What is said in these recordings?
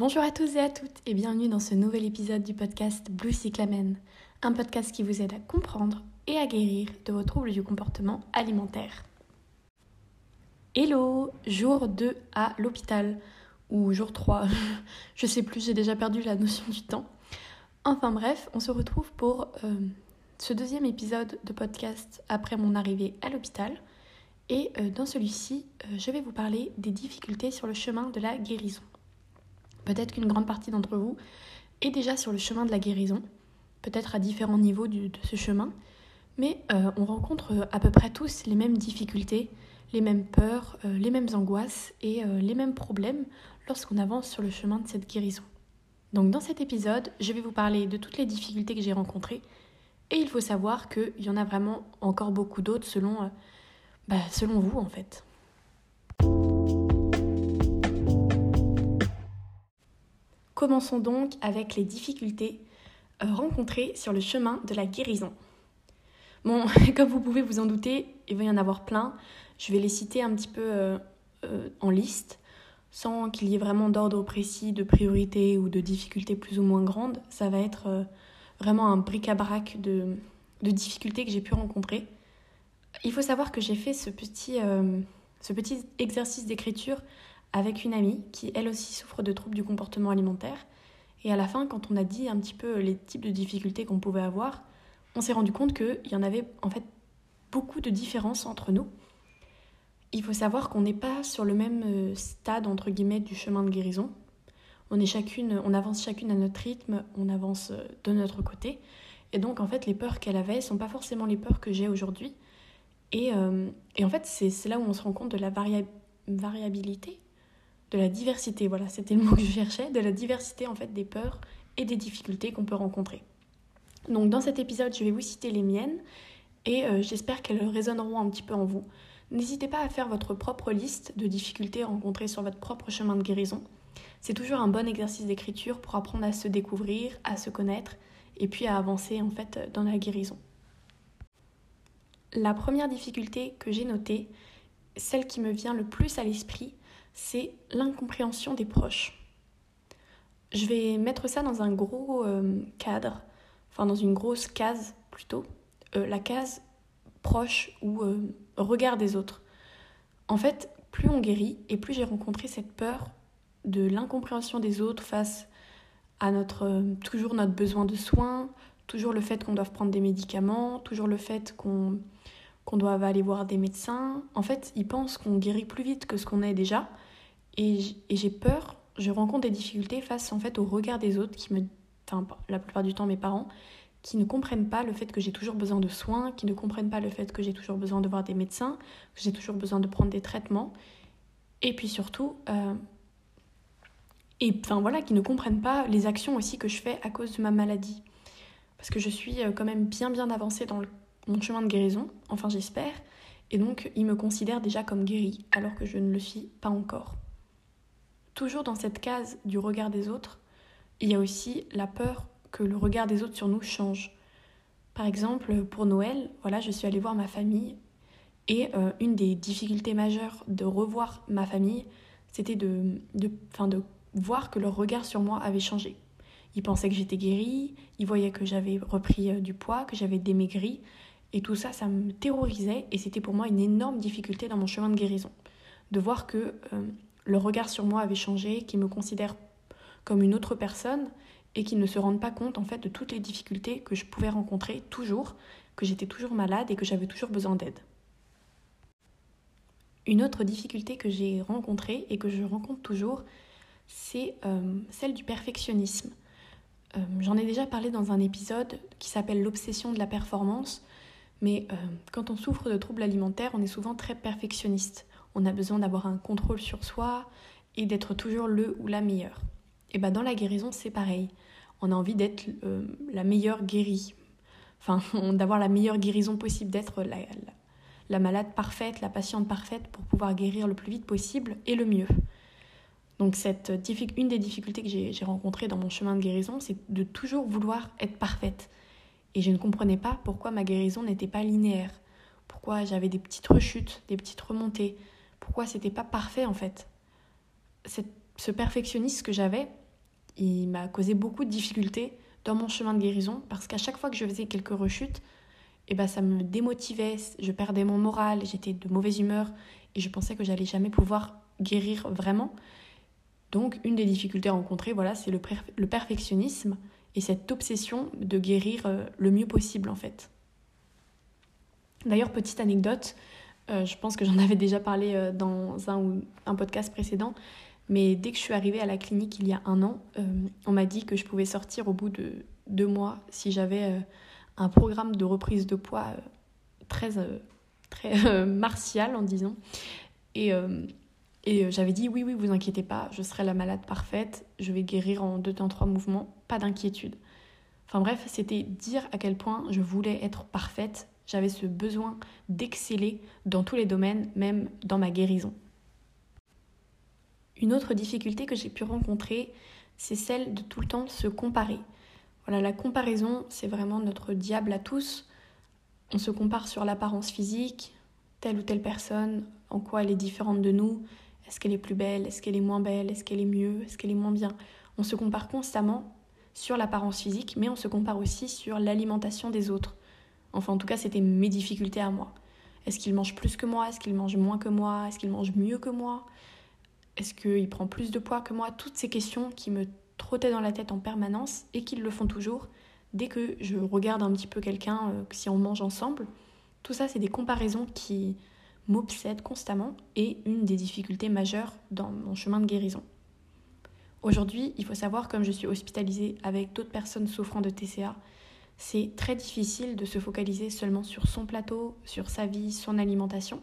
Bonjour à tous et à toutes et bienvenue dans ce nouvel épisode du podcast Blue Cyclamen, un podcast qui vous aide à comprendre et à guérir de vos troubles du comportement alimentaire. Hello, jour 2 à l'hôpital, ou jour 3, je sais plus, j'ai déjà perdu la notion du temps. Enfin bref, on se retrouve pour euh, ce deuxième épisode de podcast après mon arrivée à l'hôpital. Et euh, dans celui-ci, euh, je vais vous parler des difficultés sur le chemin de la guérison. Peut-être qu'une grande partie d'entre vous est déjà sur le chemin de la guérison, peut-être à différents niveaux de ce chemin, mais euh, on rencontre à peu près tous les mêmes difficultés, les mêmes peurs, euh, les mêmes angoisses et euh, les mêmes problèmes lorsqu'on avance sur le chemin de cette guérison. Donc dans cet épisode, je vais vous parler de toutes les difficultés que j'ai rencontrées et il faut savoir qu'il y en a vraiment encore beaucoup d'autres selon, bah, selon vous en fait. Commençons donc avec les difficultés euh, rencontrées sur le chemin de la guérison. Bon, comme vous pouvez vous en douter, il va y en avoir plein. Je vais les citer un petit peu euh, euh, en liste, sans qu'il y ait vraiment d'ordre précis, de priorité ou de difficultés plus ou moins grandes. Ça va être vraiment un bric-à-brac de, de, difficultés que j'ai pu rencontrer. Il faut savoir que j'ai fait ce petit exercice d'écriture avec une amie qui elle aussi souffre de troubles du comportement alimentaire. Et à la fin, quand on a dit un petit peu les types de difficultés qu'on pouvait avoir, on s'est rendu compte qu'il y en avait en fait beaucoup de différences entre nous. Il faut savoir qu'on n'est pas sur le même euh, stade entre guillemets du chemin de guérison. On est chacune, on avance chacune à notre rythme, on avance euh, de notre côté. Et donc en fait, les peurs qu'elle avait sont pas forcément les peurs que j'ai aujourd'hui. Et, euh, et, en fait, c'est là où on se rend compte de la variabilité de la diversité, voilà, c'était le mot que je cherchais, de la diversité en fait des peurs et des difficultés qu'on peut rencontrer. Donc dans cet épisode, je vais vous citer les miennes et euh, j'espère qu'elles résonneront un petit peu en vous. N'hésitez pas à faire votre propre liste de difficultés rencontrées sur votre propre chemin de guérison. C'est toujours un bon exercice d'écriture pour apprendre à se découvrir, à se connaître et puis à avancer en fait dans la guérison. La première difficulté que j'ai notée, celle qui me vient le plus à l'esprit, c'est l'incompréhension des proches. Je vais mettre ça dans un gros euh, cadre, enfin dans une grosse case plutôt, euh, la case proche ou euh, regard des autres. En fait, plus on guérit et plus j'ai rencontré cette peur de l'incompréhension des autres face à notre toujours notre besoin de soins, toujours le fait qu'on doive prendre des médicaments, toujours le fait qu'on qu'on doit aller voir des médecins. En fait, ils pensent qu'on guérit plus vite que ce qu'on est déjà. Et j'ai peur, je rencontre des difficultés face en fait au regard des autres qui me, enfin la plupart du temps mes parents, qui ne comprennent pas le fait que j'ai toujours besoin de soins, qui ne comprennent pas le fait que j'ai toujours besoin de voir des médecins, que j'ai toujours besoin de prendre des traitements. Et puis surtout, euh, et enfin voilà, qui ne comprennent pas les actions aussi que je fais à cause de ma maladie. Parce que je suis euh, quand même bien bien avancée dans le mon chemin de guérison, enfin j'espère, et donc ils me considèrent déjà comme guéri, alors que je ne le suis pas encore. Toujours dans cette case du regard des autres, il y a aussi la peur que le regard des autres sur nous change. Par exemple, pour Noël, voilà, je suis allée voir ma famille et euh, une des difficultés majeures de revoir ma famille, c'était de, de, de voir que leur regard sur moi avait changé. Ils pensaient que j'étais guérie, ils voyaient que j'avais repris euh, du poids, que j'avais démaigri, et tout ça, ça me terrorisait et c'était pour moi une énorme difficulté dans mon chemin de guérison. De voir que euh, le regard sur moi avait changé, qu'ils me considèrent comme une autre personne et qu'ils ne se rendent pas compte en fait de toutes les difficultés que je pouvais rencontrer toujours, que j'étais toujours malade et que j'avais toujours besoin d'aide. Une autre difficulté que j'ai rencontrée et que je rencontre toujours, c'est euh, celle du perfectionnisme. Euh, j'en ai déjà parlé dans un épisode qui s'appelle L'obsession de la performance, mais euh, quand on souffre de troubles alimentaires, on est souvent très perfectionniste. On a besoin d'avoir un contrôle sur soi et d'être toujours le ou la meilleure. Et ben dans la guérison, c'est pareil. On a envie d'être euh, la meilleure guérie. Enfin, d'avoir la meilleure guérison possible, d'être la, la, malade parfaite, la patiente parfaite pour pouvoir guérir le plus vite possible et le mieux. Donc cette, une des difficultés que j'ai rencontrées dans mon chemin de guérison, c'est de toujours vouloir être parfaite. Et je ne comprenais pas pourquoi ma guérison n'était pas linéaire, pourquoi j'avais des petites rechutes, des petites remontées, pourquoi c'était pas parfait en fait. ce perfectionnisme que j'avais, il m'a causé beaucoup de difficultés dans mon chemin de guérison parce qu'à chaque fois que je faisais quelques rechutes, eh ben ça me démotivait, je perdais mon moral, j'étais de mauvaise humeur et je pensais que j'allais jamais pouvoir guérir vraiment. Donc une des difficultés rencontrées, voilà, c'est le, perfectionnisme et cette obsession de guérir euh, le mieux possible en fait. D'ailleurs, petite anecdote, euh, je pense que j'en avais déjà parlé euh, dans un ou un podcast précédent, mais dès que je suis arrivée à la clinique il y a un an, on m'a dit que je pouvais sortir au bout de deux mois si j'avais un programme de reprise de poids très, très martial en disant. Et, et j'avais dit oui, oui, vous inquiétez pas, je serai la malade parfaite, je vais guérir en deux temps, trois mouvements, pas d'inquiétude. Enfin bref, c'était dire à quel point je voulais être parfaite, j'avais ce besoin d'exceller dans tous les domaines, même dans ma guérison. Une autre difficulté que j'ai pu rencontrer, c'est celle de tout le temps se comparer. Voilà, la comparaison, c'est vraiment notre diable à tous. On se compare sur l'apparence physique, telle ou telle personne, en quoi elle est différente de nous, est-ce qu'elle est plus belle, est-ce qu'elle est moins belle, est-ce qu'elle est mieux, est-ce qu'elle est moins bien? On se compare constamment sur l'apparence physique, mais on se compare aussi sur l'alimentation des autres. Enfin, en tout cas, c'était mes difficultés à moi. Est-ce qu'il mange plus que moi? Est-ce qu'il mange moins que moi? Est-ce qu'il mange mieux que moi? Est-ce qu'il prend plus de poids que moi? Toutes ces questions qui me trottaient dans la tête en permanence et qu'ils le font toujours dès que je regarde un petit peu quelqu'un, euh, si on mange ensemble. Tout ça, c'est des comparaisons qui m'obsèdent constamment et une des difficultés majeures dans mon chemin de guérison. Aujourd'hui, il faut savoir, comme je suis hospitalisée avec d'autres personnes souffrant de TCA, c'est très difficile de se focaliser seulement sur son plateau, sur sa vie, son alimentation,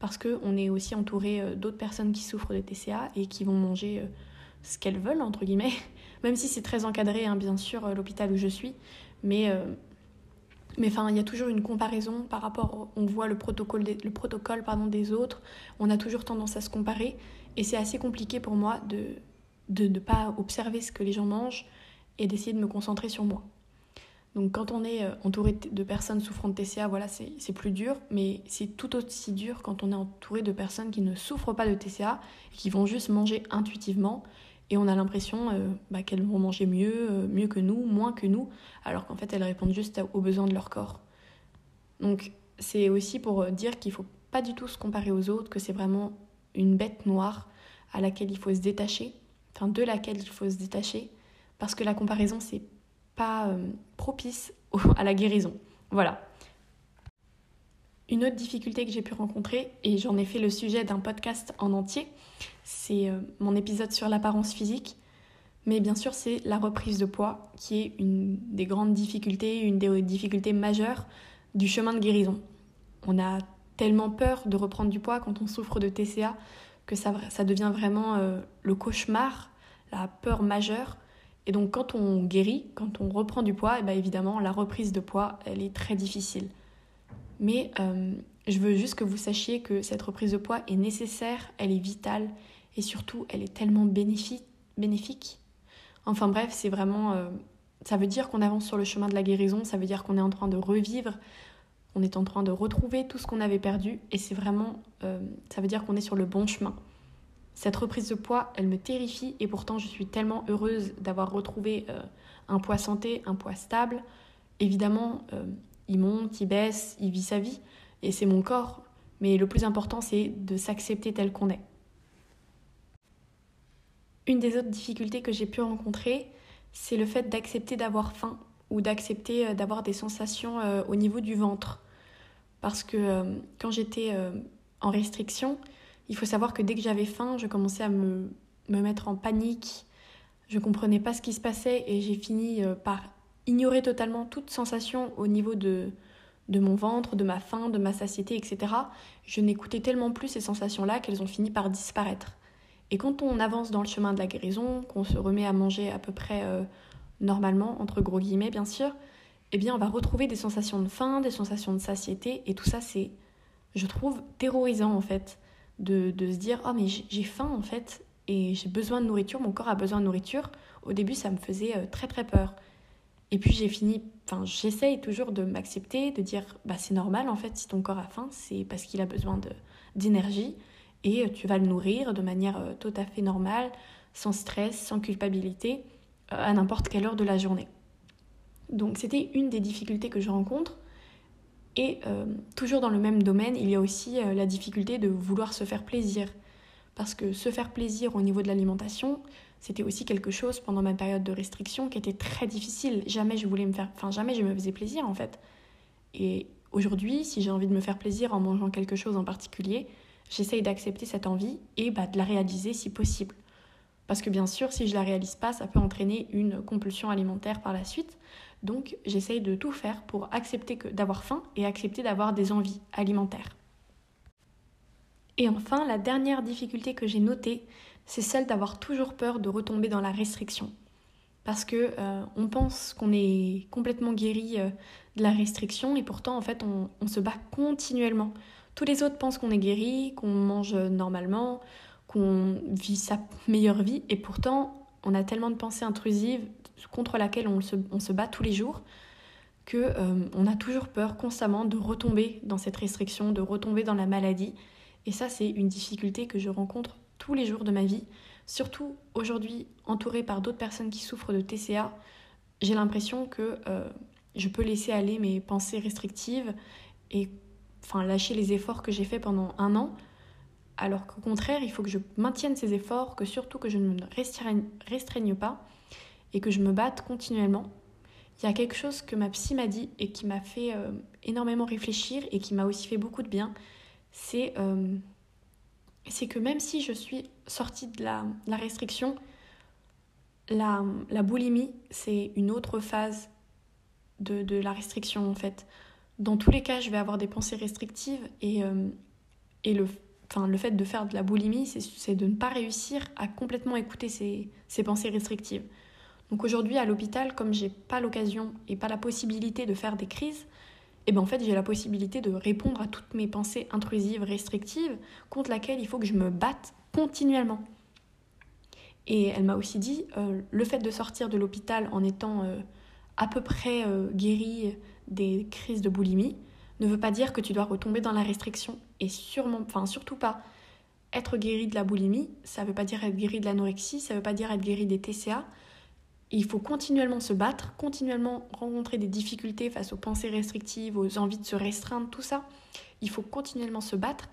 parce qu'on est aussi entouré euh, d'autres personnes qui souffrent de TCA et qui vont manger euh, ce qu'elles veulent, entre guillemets, même si c'est très encadré, hein, bien sûr, euh, l'hôpital où je suis. Mais mais enfin, il y a toujours une comparaison par rapport, on voit le protocole, des, autres, on a toujours tendance à se comparer, et c'est assez compliqué pour moi de de ne pas observer ce que les gens mangent et d'essayer de me concentrer sur moi. Donc quand on est euh, entouré de personnes souffrant de TCA, voilà, c'est plus dur, mais c'est tout aussi dur quand on est entouré de personnes qui ne souffrent pas de TCA et qui vont juste manger intuitivement et on a l'impression euh, bah, qu'elles vont manger mieux, euh, mieux que nous, moins que nous, alors qu'en fait elles répondent juste aux besoins de leur corps. Donc c'est aussi pour euh, dire qu'il ne faut pas du tout se comparer aux autres, que c'est vraiment une bête noire à laquelle il faut se détacher, enfin de laquelle il faut se détacher, parce que la comparaison c'est pas propice à la guérison. Voilà. Une autre difficulté que j'ai pu rencontrer, et j'en ai fait le sujet d'un podcast en entier, c'est euh, mon épisode sur l'apparence physique. Mais bien sûr, c'est la reprise de poids qui est une des grandes difficultés, une des difficultés majeures du chemin de guérison. On a tellement peur de reprendre du poids quand on souffre de TCA que ça, devient vraiment euh, le cauchemar, la peur majeure. Et donc quand on guérit, quand on reprend du poids, et eh bien évidemment la reprise de poids, elle est très difficile. Mais euh, je veux juste que vous sachiez que cette reprise de poids est nécessaire, elle est vitale et surtout elle est tellement bénéfique. Enfin bref, c'est vraiment... Euh, ça veut dire qu'on avance sur le chemin de la guérison, ça veut dire qu'on est en train de revivre, on est en train de retrouver tout ce qu'on avait perdu et c'est vraiment... Euh, ça veut dire qu'on est sur le bon chemin. Cette reprise de poids, elle me terrifie et pourtant je suis tellement heureuse d'avoir retrouvé un poids santé, un poids stable. Évidemment, il monte, il baisse, il vit sa vie, et c'est mon corps. Mais le plus important, c'est de s'accepter tel qu'on est. Une des autres difficultés que j'ai pu rencontrer, c'est le fait d'accepter d'avoir faim ou d'accepter euh, d'avoir des sensations euh, au niveau du ventre. Parce que euh, quand j'étais en restriction, il faut savoir que dès que j'avais faim, je commençais à me, me mettre en panique. Je comprenais pas ce qui se passait et j'ai fini par ignorer totalement toute sensation au niveau de, de mon ventre, de ma faim, de ma satiété, etc. Je n'écoutais tellement plus ces sensations-là qu'elles ont fini par disparaître. Et quand on avance dans le chemin de la guérison, qu'on se remet à manger à peu près euh, normalement, entre gros guillemets bien sûr, eh bien on va retrouver des sensations de faim, des sensations de satiété, et tout ça c'est, je trouve, terrorisant en fait, de, de se dire, oh mais j'ai faim en fait, et j'ai besoin de nourriture, mon corps a besoin de nourriture. Au début ça me faisait euh, très très peur. Et puis j'ai fini, enfin j'essaye toujours de m'accepter, de dire bah c'est normal en fait si ton corps a faim, c'est parce qu'il a besoin d'énergie et tu vas le nourrir de manière euh, tout à fait normale, sans stress, sans culpabilité. à n'importe quelle heure de la journée. Donc c'était une des difficultés que je rencontre. Et euh, toujours dans le même domaine, il y a aussi euh, la difficulté de vouloir se faire plaisir. Parce que se faire plaisir au niveau de l'alimentation, c'était aussi quelque chose pendant ma période de restriction qui était très difficile. Jamais je voulais me faire, enfin jamais je me faisais plaisir en fait. Et aujourd'hui, si j'ai envie de me faire plaisir en mangeant quelque chose en particulier, j'essaye d'accepter cette envie et bah, de la réaliser si possible. Parce que bien sûr, si je la réalise pas, ça peut entraîner une compulsion alimentaire par la suite. Donc j'essaye de tout faire pour accepter d'avoir faim et accepter d'avoir des envies alimentaires. Et enfin, la dernière difficulté que j'ai notée, c'est celle d'avoir toujours peur de retomber dans la restriction. Parce que euh, on pense qu'on est complètement guéri euh, de la restriction et pourtant en fait on, se bat continuellement. Tous les autres pensent qu'on est guéri, qu'on mange normalement, qu'on vit sa meilleure vie et pourtant on a tellement de pensées intrusives contre laquelle on se, on se bat tous les jours que euh, on a toujours peur constamment de retomber dans cette restriction, de retomber dans la maladie. Et ça, c'est une difficulté que je rencontre tous les jours de ma vie. Surtout aujourd'hui, entourée par d'autres personnes qui souffrent de TCA, j'ai l'impression que euh, je peux laisser aller mes pensées restrictives et enfin lâcher les efforts que j'ai faits pendant un an alors qu'au contraire, il faut que je maintienne ces efforts, que surtout que je ne me restreigne, pas et que je me batte continuellement. Il y a quelque chose que ma psy m'a dit et qui m'a fait euh, énormément réfléchir et qui m'a aussi fait beaucoup de bien. C'est euh, que même si je suis sortie de la, restriction, la, boulimie, c'est une autre phase de, la restriction en fait. Dans tous les cas, je vais avoir des pensées restrictives et, euh, et le, le fait de faire de la boulimie, c'est de ne pas réussir à complètement écouter ces, pensées restrictives. Donc aujourd'hui à l'hôpital, comme j'ai pas l'occasion et pas la possibilité de faire des crises, et ben en fait j'ai la possibilité de répondre à toutes mes pensées intrusives, restrictives, contre laquelle il faut que je me batte continuellement. Et elle m'a aussi dit, euh, le fait de sortir de l'hôpital en étant euh, à peu près euh, guéri des crises de boulimie, ne veut pas dire que tu dois retomber dans la restriction et sûrement, enfin surtout pas. Être guéri de la boulimie, ça ne veut pas dire être guéri de l'anorexie, ça ne veut pas dire être guéri des TCA. Il faut continuellement se battre, continuellement rencontrer des difficultés face aux pensées restrictives, aux envies de se restreindre, tout ça. Il faut continuellement se battre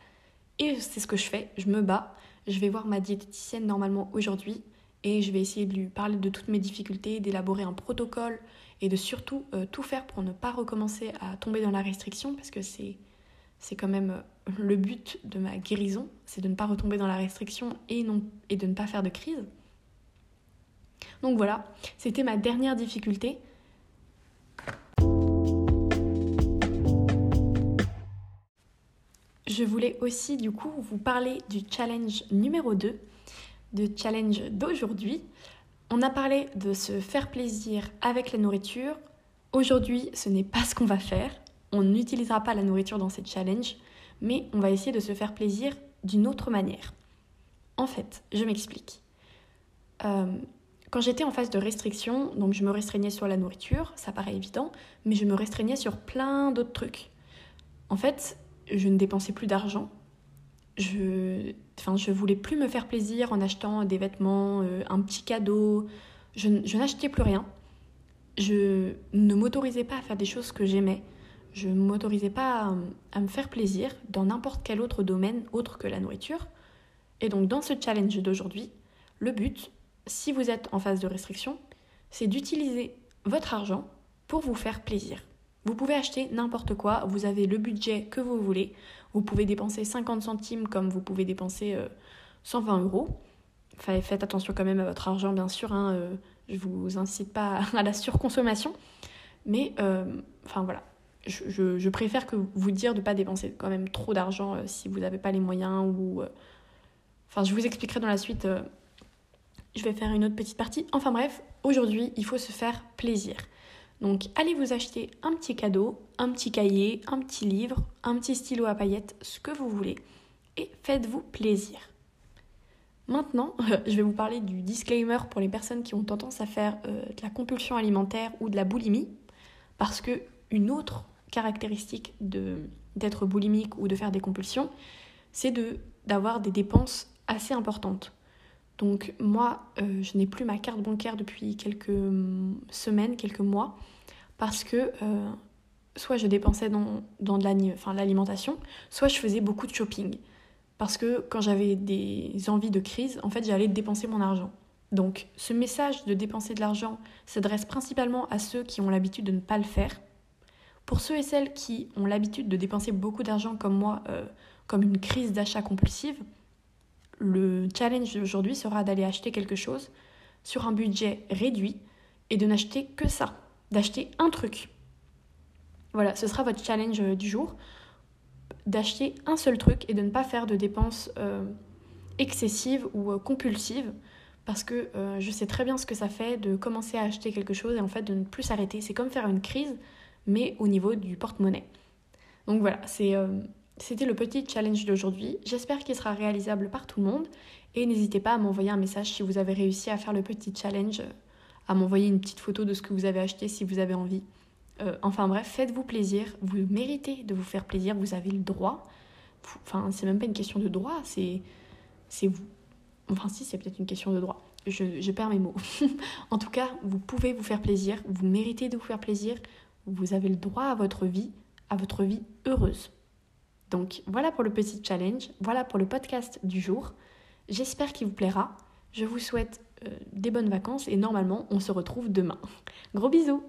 et c'est ce que je fais, je me bats. Je vais voir ma diététicienne normalement aujourd'hui et je vais essayer de lui parler de toutes mes difficultés, d'élaborer un protocole et de surtout euh, tout faire pour ne pas recommencer à tomber dans la restriction parce que c'est c'est quand même euh, le but de ma guérison, c'est de ne pas retomber dans la restriction et, non, et de ne pas faire de crise. Donc voilà, c'était ma dernière difficulté. Je voulais aussi du coup vous parler du challenge numéro 2, du challenge d'aujourd'hui. On a parlé de se faire plaisir avec la nourriture. Aujourd'hui, ce n'est pas ce qu'on va faire. On n'utilisera pas la nourriture dans cette challenge, mais on va essayer de se faire plaisir d'une autre manière. En fait, je m'explique. Euh, quand j'étais en phase de restriction, donc je me restreignais sur la nourriture, ça paraît évident, mais je me restreignais sur plein d'autres trucs. En fait, je ne dépensais plus d'argent, je, enfin, je voulais plus me faire plaisir en achetant des vêtements, euh, un petit cadeau. Je, n'achetais plus rien. Je ne m'autorisais pas à faire des choses que j'aimais. Je ne m'autorisais pas à, me faire plaisir dans n'importe quel autre domaine autre que la nourriture. Et donc dans ce challenge d'aujourd'hui, le but, si vous êtes en phase de restriction, c'est d'utiliser votre argent pour vous faire plaisir. Vous pouvez acheter n'importe quoi, vous avez le budget que vous voulez. Vous pouvez dépenser 50 centimes comme vous pouvez dépenser 120 euh, euros. faites attention quand même à votre argent, bien sûr. Hein, euh, je vous incite pas à la surconsommation. Mais, euh, enfin voilà. Je, préfère que vous dire de ne pas dépenser quand même trop d'argent si vous n'avez pas les moyens ou... Enfin, je vous expliquerai dans la suite. Je vais faire une autre petite partie. Enfin bref, aujourd'hui, il faut se faire plaisir. Donc allez vous acheter un petit cadeau, un petit cahier, un petit livre, un petit stylo à paillettes, ce que vous voulez, et faites-vous plaisir. Maintenant, je vais vous parler du disclaimer pour les personnes qui ont tendance à faire euh, de la compulsion alimentaire ou de la boulimie, parce que une autre caractéristique d'être boulimique ou de faire des compulsions, c'est de d'avoir des dépenses assez importantes. Donc moi, euh, je n'ai plus ma carte bancaire depuis quelques hum, semaines, quelques mois, parce que euh, soit je dépensais dans, dans de l'alimentation, soit je faisais beaucoup de shopping. Parce que quand j'avais des envies de crise, en fait, j'allais dépenser mon argent. Donc ce message de dépenser de l'argent s'adresse principalement à ceux qui ont l'habitude de ne pas le faire. Pour ceux et celles qui ont l'habitude de dépenser beaucoup d'argent comme moi, euh, comme une crise d'achat compulsive, le challenge d'aujourd'hui sera d'aller acheter quelque chose sur un budget réduit et de n'acheter que ça, d'acheter un truc. Voilà, ce sera votre challenge euh, du jour, d'acheter un seul truc et de ne pas faire de dépenses euh, excessives ou compulsives parce que je sais très bien ce que ça fait de commencer à acheter quelque chose et en fait de ne plus s'arrêter. C'est comme faire une crise, mais au niveau du porte-monnaie. Donc voilà, c'est c'était le petit challenge d'aujourd'hui. J'espère qu'il sera réalisable par tout le monde. Et n'hésitez pas à m'envoyer un message si vous avez réussi à faire le petit challenge, à m'envoyer une petite photo de ce que vous avez acheté si vous avez envie. Euh, enfin bref, faites-vous plaisir. Vous méritez de vous faire plaisir. Vous avez le droit. Enfin, c'est même pas une question de droit, c'est, vous. Enfin, si, c'est peut-être une question de droit. Je perds mes mots. en tout cas, vous pouvez vous faire plaisir. Vous méritez de vous faire plaisir. Vous avez le droit à votre vie, à votre vie heureuse. Donc voilà pour le petit challenge, voilà pour le podcast du jour. J'espère qu'il vous plaira. Je vous souhaite euh, des bonnes vacances et normalement on se retrouve demain. Gros bisous